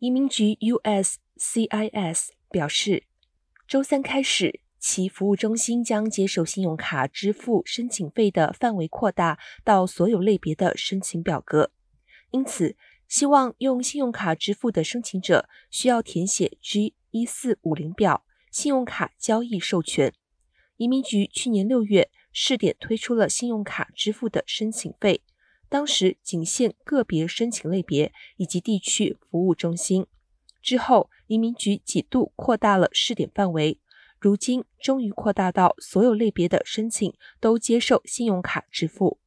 移民局 USCIS 表示，周三开始，其服务中心将接受信用卡支付申请费的范围扩大到所有类别的申请表格。因此，希望用信用卡支付的申请者需要填写 G 一四五零表，信用卡交易授权。移民局去年六月试点推出了信用卡支付的申请费。当时仅限个别申请类别以及地区服务中心，之后移民局几度扩大了试点范围，如今终于扩大到所有类别的申请都接受信用卡支付。